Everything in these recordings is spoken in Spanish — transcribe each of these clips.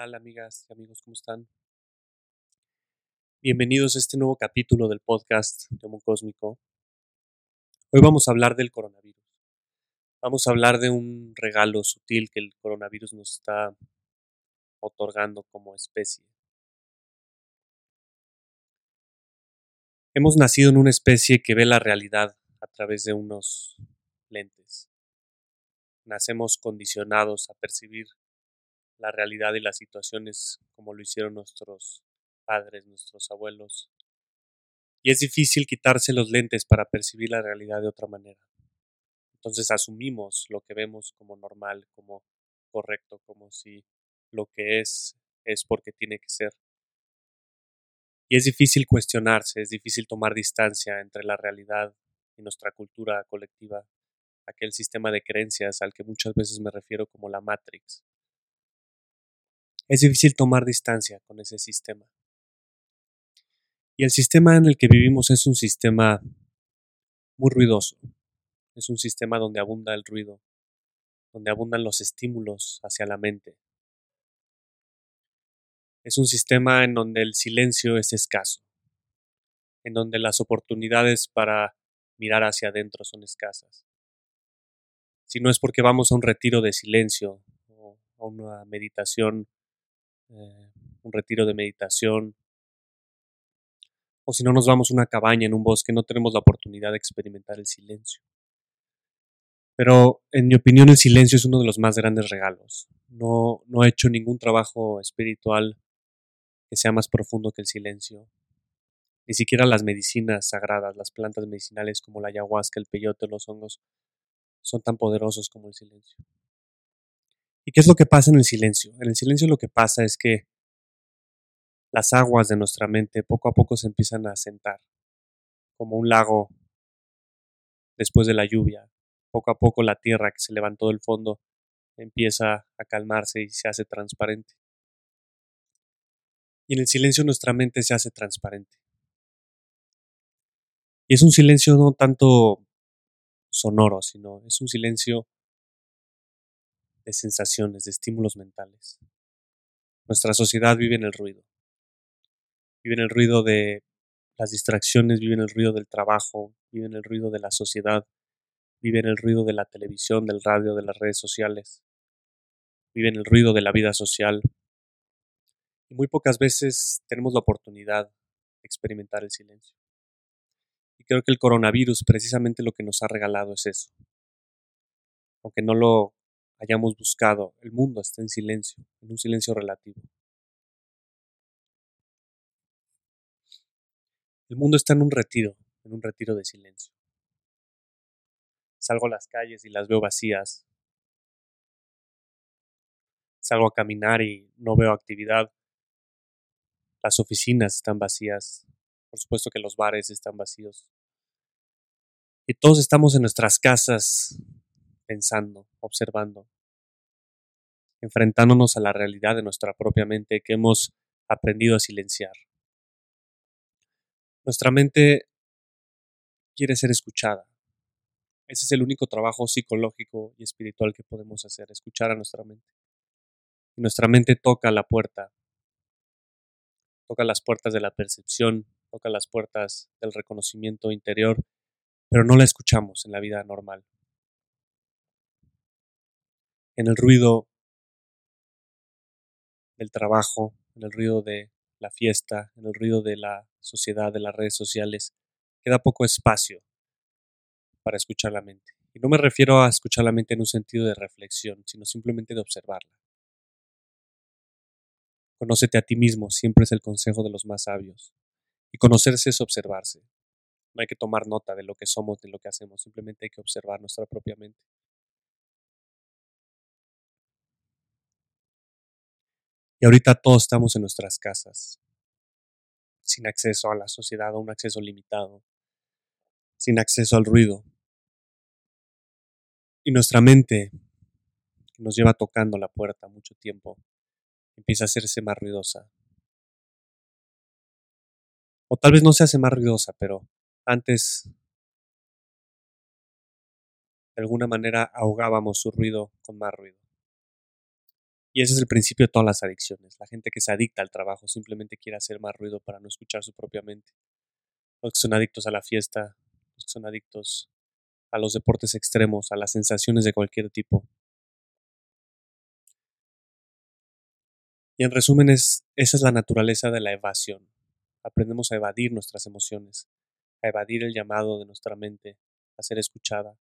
amigas y amigos? ¿Cómo están? Bienvenidos a este nuevo capítulo del podcast de Homo Cósmico. Hoy vamos a hablar del coronavirus. Vamos a hablar de un regalo sutil que el coronavirus nos está otorgando como especie. Hemos nacido en una especie que ve la realidad a través de unos lentes. Nacemos condicionados a percibir la realidad y las situaciones como lo hicieron nuestros padres, nuestros abuelos. Y es difícil quitarse los lentes para percibir la realidad de otra manera. Entonces asumimos lo que vemos como normal, como correcto, como si lo que es es porque tiene que ser. Y es difícil cuestionarse, es difícil tomar distancia entre la realidad y nuestra cultura colectiva, aquel sistema de creencias al que muchas veces me refiero como la Matrix. Es difícil tomar distancia con ese sistema. Y el sistema en el que vivimos es un sistema muy ruidoso. Es un sistema donde abunda el ruido, donde abundan los estímulos hacia la mente. Es un sistema en donde el silencio es escaso, en donde las oportunidades para mirar hacia adentro son escasas. Si no es porque vamos a un retiro de silencio o a una meditación eh, un retiro de meditación, o si no nos vamos a una cabaña en un bosque, no tenemos la oportunidad de experimentar el silencio. Pero en mi opinión el silencio es uno de los más grandes regalos. No, no he hecho ningún trabajo espiritual que sea más profundo que el silencio. Ni siquiera las medicinas sagradas, las plantas medicinales como la ayahuasca, el peyote, los hongos, son tan poderosos como el silencio. ¿Y qué es lo que pasa en el silencio? En el silencio lo que pasa es que las aguas de nuestra mente poco a poco se empiezan a sentar, como un lago después de la lluvia. Poco a poco la tierra que se levantó del fondo empieza a calmarse y se hace transparente. Y en el silencio nuestra mente se hace transparente. Y es un silencio no tanto sonoro, sino es un silencio sensaciones, de estímulos mentales. Nuestra sociedad vive en el ruido. Vive en el ruido de las distracciones, vive en el ruido del trabajo, vive en el ruido de la sociedad, vive en el ruido de la televisión, del radio, de las redes sociales, vive en el ruido de la vida social. Y muy pocas veces tenemos la oportunidad de experimentar el silencio. Y creo que el coronavirus precisamente lo que nos ha regalado es eso. Aunque no lo hayamos buscado, el mundo está en silencio, en un silencio relativo. El mundo está en un retiro, en un retiro de silencio. Salgo a las calles y las veo vacías. Salgo a caminar y no veo actividad. Las oficinas están vacías. Por supuesto que los bares están vacíos. Y todos estamos en nuestras casas pensando, observando, enfrentándonos a la realidad de nuestra propia mente que hemos aprendido a silenciar. Nuestra mente quiere ser escuchada. Ese es el único trabajo psicológico y espiritual que podemos hacer, escuchar a nuestra mente. Nuestra mente toca la puerta, toca las puertas de la percepción, toca las puertas del reconocimiento interior, pero no la escuchamos en la vida normal en el ruido del trabajo, en el ruido de la fiesta, en el ruido de la sociedad, de las redes sociales, queda poco espacio para escuchar la mente. Y no me refiero a escuchar la mente en un sentido de reflexión, sino simplemente de observarla. Conócete a ti mismo, siempre es el consejo de los más sabios. Y conocerse es observarse. No hay que tomar nota de lo que somos, de lo que hacemos, simplemente hay que observar nuestra propia mente. Y ahorita todos estamos en nuestras casas, sin acceso a la sociedad o un acceso limitado, sin acceso al ruido. Y nuestra mente, nos lleva tocando la puerta mucho tiempo, empieza a hacerse más ruidosa. O tal vez no se hace más ruidosa, pero antes de alguna manera ahogábamos su ruido con más ruido. Y ese es el principio de todas las adicciones. La gente que se adicta al trabajo simplemente quiere hacer más ruido para no escuchar su propia mente. Los que son adictos a la fiesta, los que son adictos a los deportes extremos, a las sensaciones de cualquier tipo. Y en resumen, es, esa es la naturaleza de la evasión. Aprendemos a evadir nuestras emociones, a evadir el llamado de nuestra mente a ser escuchada,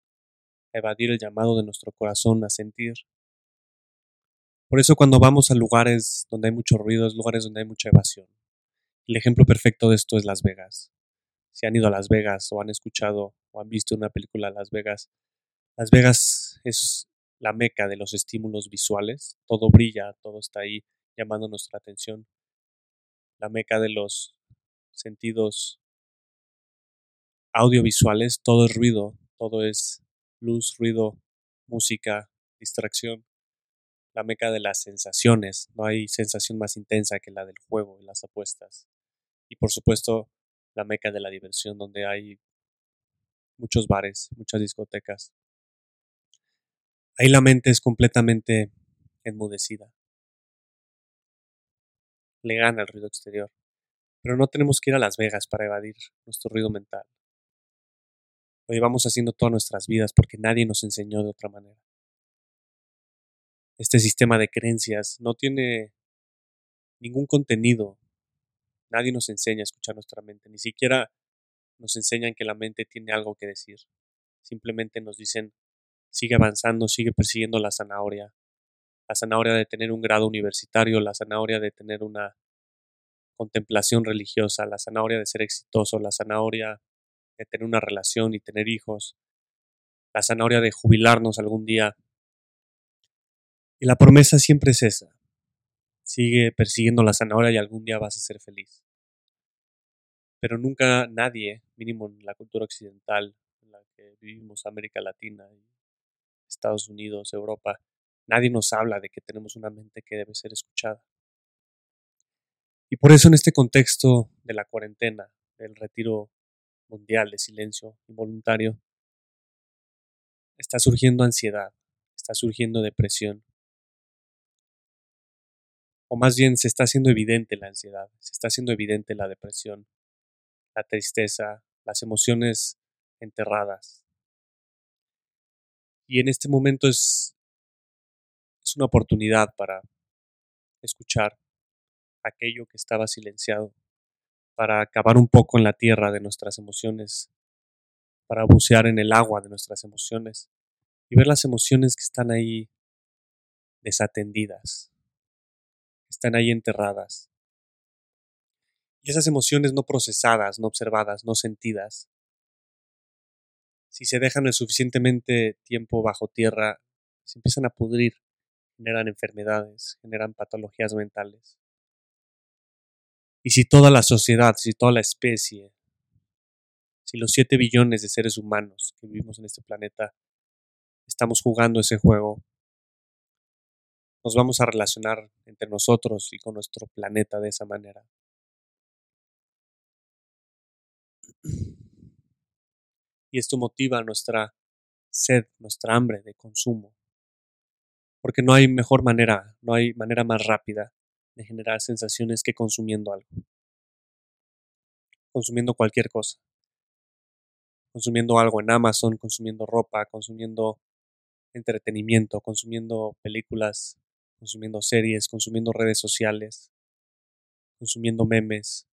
a evadir el llamado de nuestro corazón a sentir. Por eso cuando vamos a lugares donde hay mucho ruido, es lugares donde hay mucha evasión. El ejemplo perfecto de esto es Las Vegas. Si han ido a Las Vegas o han escuchado o han visto una película Las Vegas, Las Vegas es la meca de los estímulos visuales. Todo brilla, todo está ahí llamando nuestra atención. La meca de los sentidos audiovisuales, todo es ruido, todo es luz, ruido, música, distracción. La meca de las sensaciones, no hay sensación más intensa que la del juego y las apuestas. Y por supuesto, la meca de la diversión, donde hay muchos bares, muchas discotecas. Ahí la mente es completamente enmudecida. Le gana el ruido exterior. Pero no tenemos que ir a Las Vegas para evadir nuestro ruido mental. Lo llevamos haciendo todas nuestras vidas porque nadie nos enseñó de otra manera. Este sistema de creencias no tiene ningún contenido. Nadie nos enseña a escuchar nuestra mente, ni siquiera nos enseñan que la mente tiene algo que decir. Simplemente nos dicen, sigue avanzando, sigue persiguiendo la zanahoria. La zanahoria de tener un grado universitario, la zanahoria de tener una contemplación religiosa, la zanahoria de ser exitoso, la zanahoria de tener una relación y tener hijos, la zanahoria de jubilarnos algún día. Y la promesa siempre es esa. Sigue persiguiendo la zanahoria y algún día vas a ser feliz pero nunca nadie, mínimo en la cultura occidental en la que vivimos, América Latina, Estados Unidos, Europa, nadie nos habla de que tenemos una mente que debe ser escuchada. Y por eso en este contexto de la cuarentena, del retiro mundial de silencio involuntario, está surgiendo ansiedad, está surgiendo depresión. O más bien se está haciendo evidente la ansiedad, se está haciendo evidente la depresión, la tristeza, las emociones enterradas. Y en este momento es, es una oportunidad para escuchar aquello que estaba silenciado, para acabar un poco en la tierra de nuestras emociones, para bucear en el agua de nuestras emociones y ver las emociones que están ahí desatendidas, están ahí enterradas. Y esas emociones no procesadas, no observadas, no sentidas, si se dejan el suficientemente tiempo bajo tierra, se empiezan a pudrir, generan enfermedades, generan patologías mentales. Y si toda la sociedad, si toda la especie, si los 7 billones de seres humanos que vivimos en este planeta estamos jugando ese juego, nos vamos a relacionar entre nosotros y con nuestro planeta de esa manera. Y esto motiva nuestra sed, nuestra hambre de consumo. Porque no hay mejor manera, no hay manera más rápida de generar sensaciones que consumiendo algo. Consumiendo cualquier cosa. Consumiendo algo en Amazon, consumiendo ropa, consumiendo entretenimiento, consumiendo películas, consumiendo series, consumiendo redes sociales, consumiendo memes,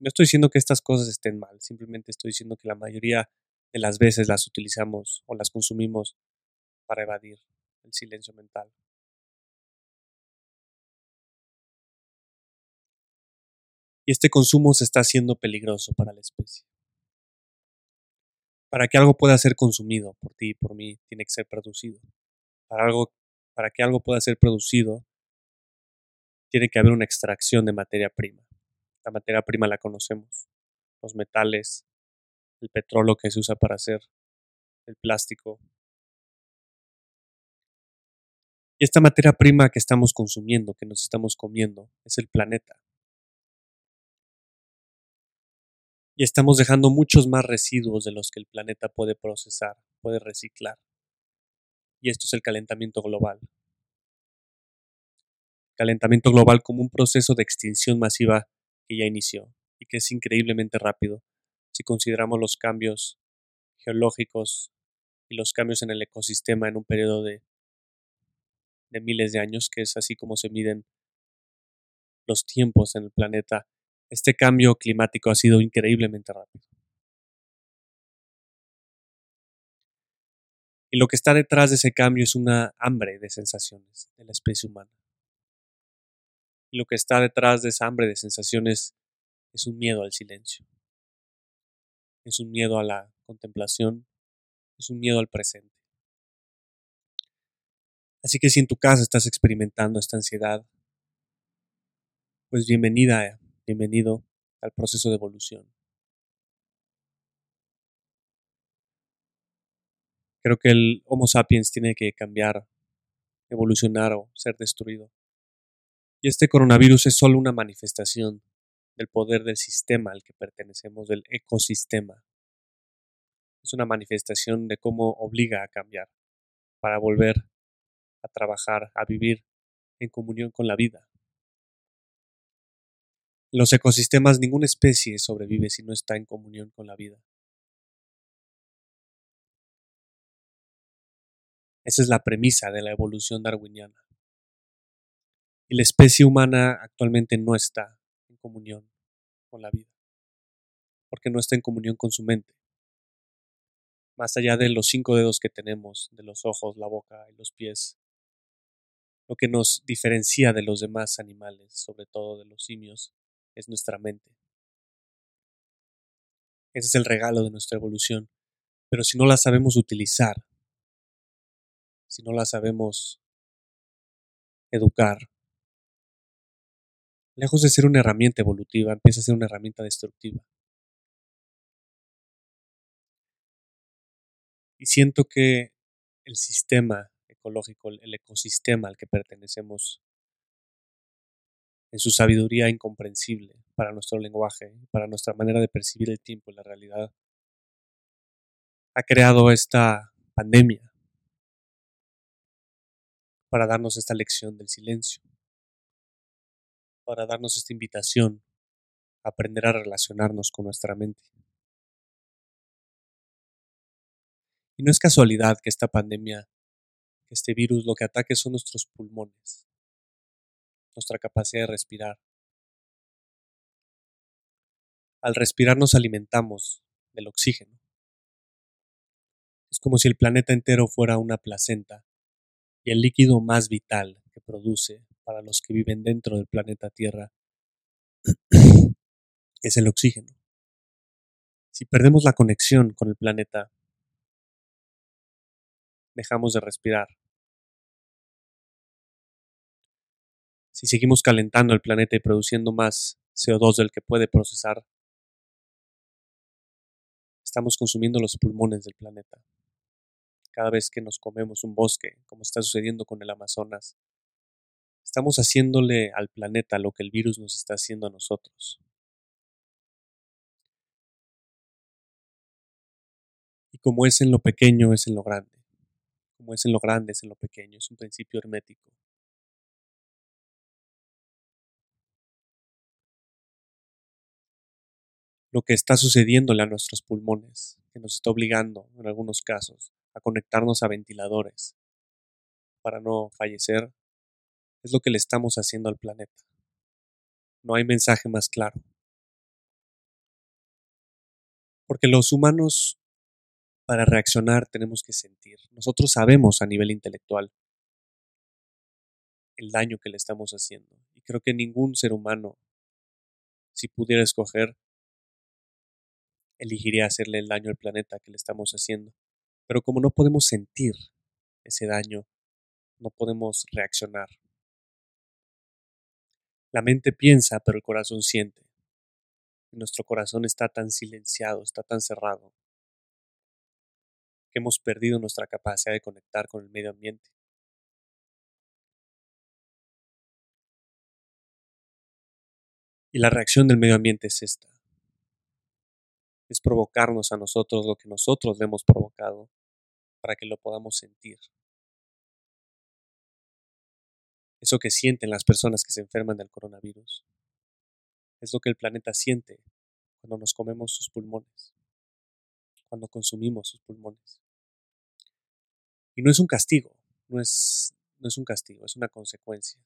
no estoy diciendo que estas cosas estén mal, simplemente estoy diciendo que la mayoría de las veces las utilizamos o las consumimos para evadir el silencio mental. Y este consumo se está haciendo peligroso para la especie. Para que algo pueda ser consumido por ti y por mí, tiene que ser producido. Para, algo, para que algo pueda ser producido, tiene que haber una extracción de materia prima. La materia prima la conocemos, los metales, el petróleo que se usa para hacer el plástico. Y esta materia prima que estamos consumiendo, que nos estamos comiendo, es el planeta. Y estamos dejando muchos más residuos de los que el planeta puede procesar, puede reciclar. Y esto es el calentamiento global. calentamiento global como un proceso de extinción masiva que ya inició y que es increíblemente rápido si consideramos los cambios geológicos y los cambios en el ecosistema en un periodo de, de miles de años, que es así como se miden los tiempos en el planeta. Este cambio climático ha sido increíblemente rápido. Y lo que está detrás de ese cambio es una hambre de sensaciones de la especie humana. Y lo que está detrás de esa hambre de sensaciones es un miedo al silencio. Es un miedo a la contemplación. Es un miedo al presente. Así que si en tu casa estás experimentando esta ansiedad, pues bienvenida, bienvenido al proceso de evolución. Creo que el Homo sapiens tiene que cambiar, evolucionar o ser destruido. Y este coronavirus es solo una manifestación del poder del sistema al que pertenecemos, del ecosistema. Es una manifestación de cómo obliga a cambiar para volver a trabajar, a vivir en comunión con la vida. En los ecosistemas ninguna especie sobrevive si no está en comunión con la vida. Esa es la premisa de la evolución darwiniana. Y la especie humana actualmente no está en comunión con la vida, porque no está en comunión con su mente. Más allá de los cinco dedos que tenemos, de los ojos, la boca y los pies, lo que nos diferencia de los demás animales, sobre todo de los simios, es nuestra mente. Ese es el regalo de nuestra evolución. Pero si no la sabemos utilizar, si no la sabemos educar. Lejos de ser una herramienta evolutiva, empieza a ser una herramienta destructiva. Y siento que el sistema ecológico, el ecosistema al que pertenecemos, en su sabiduría incomprensible para nuestro lenguaje, para nuestra manera de percibir el tiempo y la realidad, ha creado esta pandemia para darnos esta lección del silencio, para darnos esta invitación a aprender a relacionarnos con nuestra mente. Y no es casualidad que esta pandemia, que este virus lo que ataque son nuestros pulmones, nuestra capacidad de respirar. Al respirar nos alimentamos del oxígeno. Es como si el planeta entero fuera una placenta el líquido más vital que produce para los que viven dentro del planeta Tierra es el oxígeno. Si perdemos la conexión con el planeta, dejamos de respirar. Si seguimos calentando el planeta y produciendo más CO2 del que puede procesar, estamos consumiendo los pulmones del planeta cada vez que nos comemos un bosque, como está sucediendo con el Amazonas. Estamos haciéndole al planeta lo que el virus nos está haciendo a nosotros. Y como es en lo pequeño, es en lo grande. Como es en lo grande, es en lo pequeño. Es un principio hermético. Lo que está sucediéndole a nuestros pulmones, que nos está obligando, en algunos casos, a conectarnos a ventiladores para no fallecer, es lo que le estamos haciendo al planeta. No hay mensaje más claro. Porque los humanos, para reaccionar, tenemos que sentir. Nosotros sabemos a nivel intelectual el daño que le estamos haciendo. Y creo que ningún ser humano, si pudiera escoger, elegiría hacerle el daño al planeta que le estamos haciendo. Pero como no podemos sentir ese daño, no podemos reaccionar. La mente piensa, pero el corazón siente. nuestro corazón está tan silenciado, está tan cerrado, que hemos perdido nuestra capacidad de conectar con el medio ambiente. Y la reacción del medio ambiente es esta. Es provocarnos a nosotros lo que nosotros le hemos provocado para que lo podamos sentir. Eso que sienten las personas que se enferman del coronavirus es lo que el planeta siente cuando nos comemos sus pulmones, cuando consumimos sus pulmones. Y no es un castigo, no es, no es un castigo, es una consecuencia.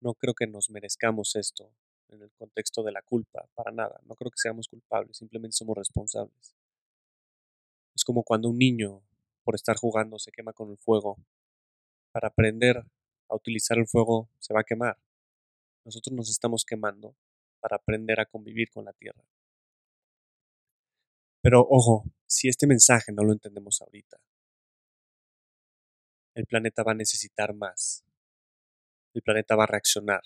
No creo que nos merezcamos esto en el contexto de la culpa, para nada. No creo que seamos culpables, simplemente somos responsables. Es como cuando un niño, por estar jugando, se quema con el fuego. Para aprender a utilizar el fuego, se va a quemar. Nosotros nos estamos quemando para aprender a convivir con la tierra. Pero ojo, si este mensaje no lo entendemos ahorita, el planeta va a necesitar más. El planeta va a reaccionar.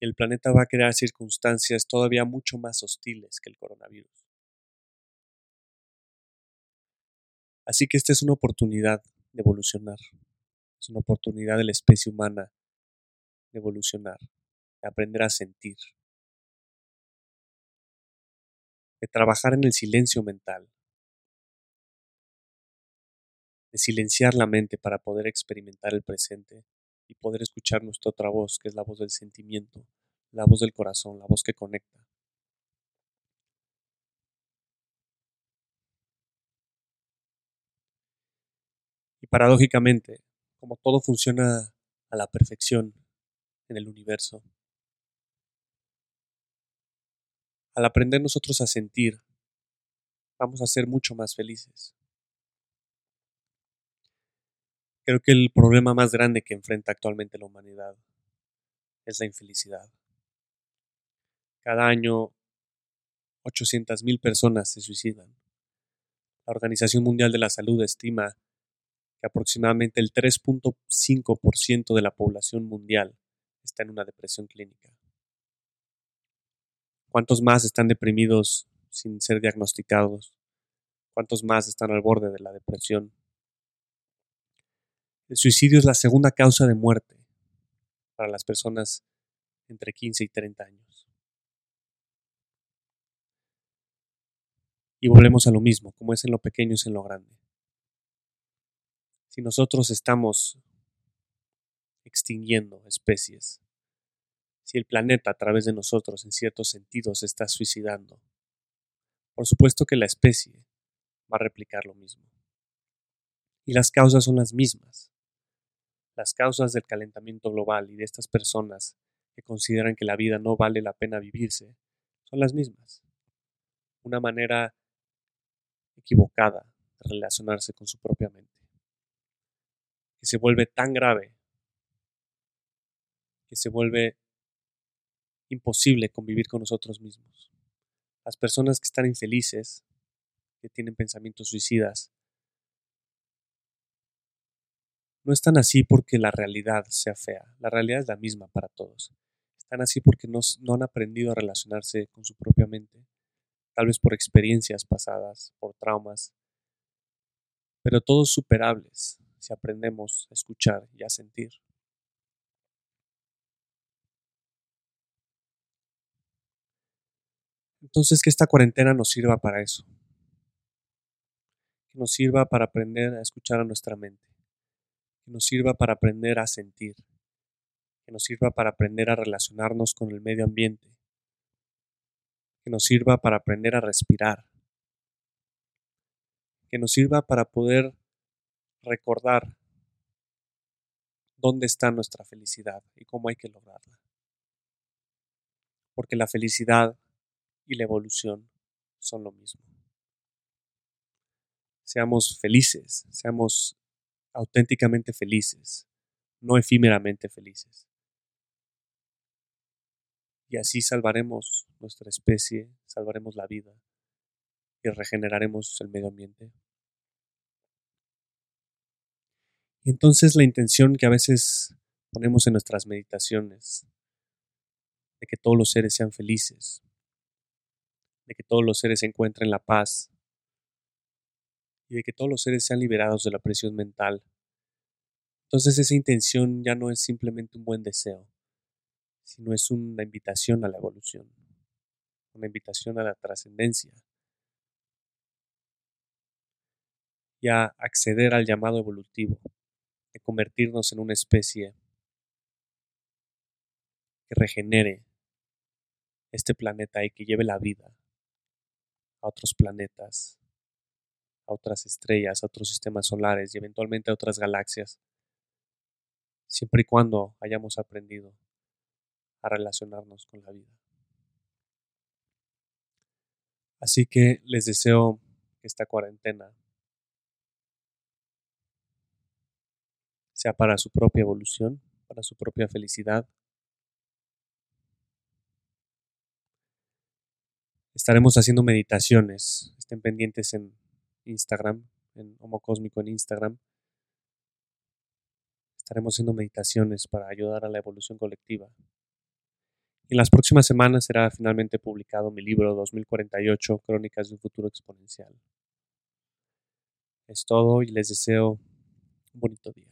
El planeta va a crear circunstancias todavía mucho más hostiles que el coronavirus. Así que esta es una oportunidad de evolucionar. Es una oportunidad de la especie humana de evolucionar, de aprender a sentir, de trabajar en el silencio mental, de silenciar la mente para poder experimentar el presente y poder escuchar nuestra otra voz, que es la voz del sentimiento, la voz del corazón, la voz que conecta. Paradójicamente, como todo funciona a la perfección en el universo, al aprender nosotros a sentir, vamos a ser mucho más felices. Creo que el problema más grande que enfrenta actualmente la humanidad es la infelicidad. Cada año 800.000 personas se suicidan. La Organización Mundial de la Salud estima que aproximadamente el 3.5% de la población mundial está en una depresión clínica. ¿Cuántos más están deprimidos sin ser diagnosticados? ¿Cuántos más están al borde de la depresión? El suicidio es la segunda causa de muerte para las personas entre 15 y 30 años. Y volvemos a lo mismo, como es en lo pequeño es en lo grande. Si nosotros estamos extinguiendo especies, si el planeta a través de nosotros en ciertos sentidos se está suicidando, por supuesto que la especie va a replicar lo mismo. Y las causas son las mismas. Las causas del calentamiento global y de estas personas que consideran que la vida no vale la pena vivirse son las mismas. Una manera equivocada de relacionarse con su propia mente, se vuelve tan grave, que se vuelve imposible convivir con nosotros mismos. Las personas que están infelices, que tienen pensamientos suicidas, no están así porque la realidad sea fea, la realidad es la misma para todos. Están así porque no, han aprendido a relacionarse con su propia mente, tal vez por experiencias pasadas, por traumas, pero todos superables si aprendemos a escuchar y a sentir. Entonces, que esta cuarentena nos sirva para eso. Que nos sirva para aprender a escuchar a nuestra mente que nos sirva para aprender a sentir, que nos sirva para aprender a relacionarnos con el medio ambiente, que nos sirva para aprender a respirar, que nos sirva para poder recordar dónde está nuestra felicidad y cómo hay que lograrla. Porque la felicidad y la evolución son lo mismo. Seamos felices, seamos auténticamente felices, no efímeramente felices. Y así salvaremos nuestra especie, salvaremos la vida y regeneraremos el medio ambiente. Y entonces la intención que a veces ponemos en nuestras meditaciones, de que todos los seres sean felices, de que todos los seres encuentren la paz, y de que todos los seres sean liberados de la presión mental. Entonces esa intención ya no es simplemente un buen deseo, sino es una invitación a la evolución, una invitación a la trascendencia y a acceder al llamado evolutivo, de convertirnos en una especie que regenere este planeta y que lleve la vida a otros planetas, a otras estrellas, a otros sistemas solares y eventualmente a otras galaxias, siempre y cuando hayamos aprendido a relacionarnos con la vida. Así que les deseo que esta cuarentena sea para su propia evolución, para su propia felicidad. Estaremos haciendo meditaciones, estén pendientes en Instagram, en Homo Cósmico en Instagram. Estaremos haciendo meditaciones para ayudar a la evolución colectiva. En las próximas semanas será finalmente publicado mi libro 2048, Crónicas de un futuro exponencial. Es todo y les deseo un bonito día.